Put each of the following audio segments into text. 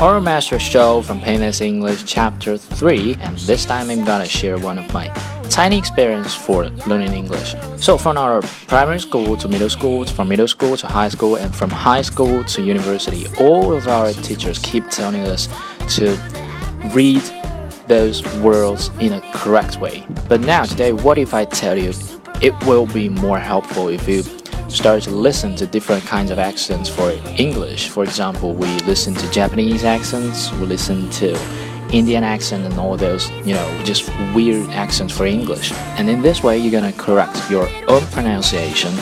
Our Master Show from Painless English Chapter 3 and this time I'm gonna share one of my tiny experience for learning English. So from our primary school to middle school, from middle school to high school and from high school to university, all of our teachers keep telling us to read those words in a correct way. But now today what if I tell you it will be more helpful if you start to listen to different kinds of accents for English. For example, we listen to Japanese accents, we listen to Indian accent and all those, you know, just weird accents for English. And in this way, you're gonna correct your own pronunciation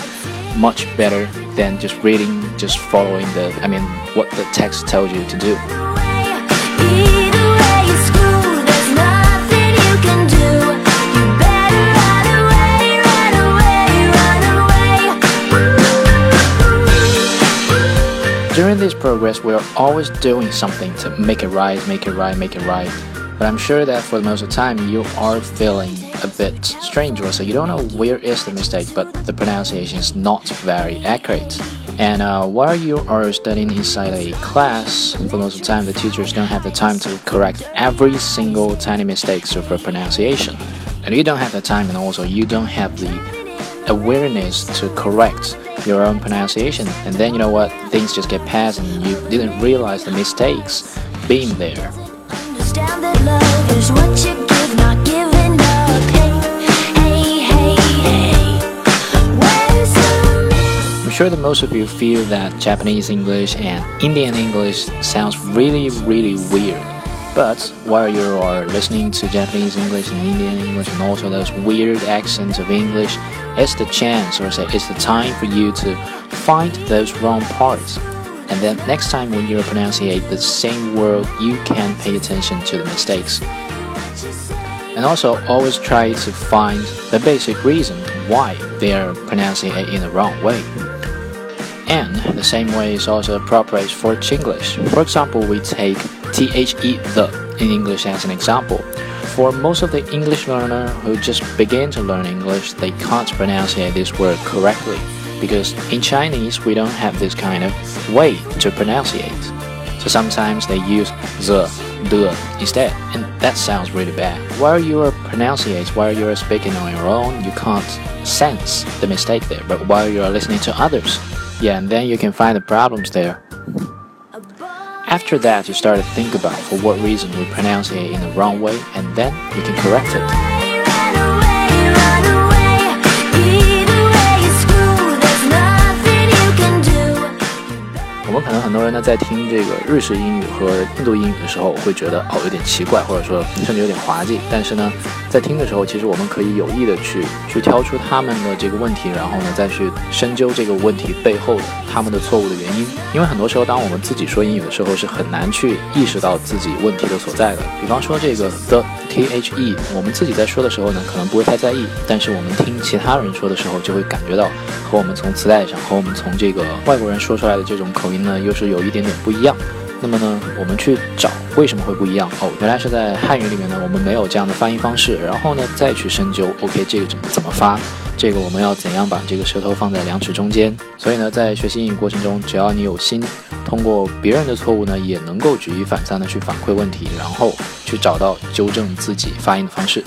much better than just reading, just following the, I mean, what the text tells you to do. During this progress, we are always doing something to make it right, make it right, make it right. But I'm sure that for most of the time, you are feeling a bit strange, or so you don't know where is the mistake, but the pronunciation is not very accurate. And uh, while you are studying inside a class, for most of the time, the teachers don't have the time to correct every single tiny mistake of a pronunciation. And you don't have the time, and also you don't have the awareness to correct your own pronunciation, and then you know what? Things just get past, and you didn't realize the mistakes being there. I'm sure that most of you feel that Japanese English and Indian English sounds really, really weird. But while you are listening to Japanese English and Indian English and also those weird accents of English, it's the chance or say it's the time for you to find those wrong parts. And then next time when you pronunciate the same word, you can pay attention to the mistakes. And also always try to find the basic reason why they are pronouncing it in the wrong way. And the same way is also appropriate for Chinglish. For example, we take the the in English as an example. For most of the English learner who just begin to learn English, they can't pronounce this word correctly because in Chinese we don't have this kind of way to pronounce it. So sometimes they use the, the instead, and that sounds really bad. While you are pronouncing while you are speaking on your own, you can't sense the mistake there. But while you are listening to others, yeah, and then you can find the problems there. After that, you start to think about for what reason we pronounce it in the wrong way, and then you can correct it. 人呢在听这个日式英语和印度英语的时候，会觉得哦有点奇怪，或者说甚至有点滑稽。但是呢，在听的时候，其实我们可以有意的去去挑出他们的这个问题，然后呢再去深究这个问题背后的他们的错误的原因。因为很多时候，当我们自己说英语的时候，是很难去意识到自己问题的所在的。比方说这个 the t h e，我们自己在说的时候呢，可能不会太在意，但是我们听其他人说的时候，就会感觉到和我们从磁带上和我们从这个外国人说出来的这种口音。呢，又是有一点点不一样。那么呢，我们去找为什么会不一样？哦，原来是在汉语里面呢，我们没有这样的发音方式。然后呢，再去深究，OK，这个怎么怎么发？这个我们要怎样把这个舌头放在两齿中间？所以呢，在学习英语过程中，只要你有心，通过别人的错误呢，也能够举一反三的去反馈问题，然后去找到纠正自己发音的方式。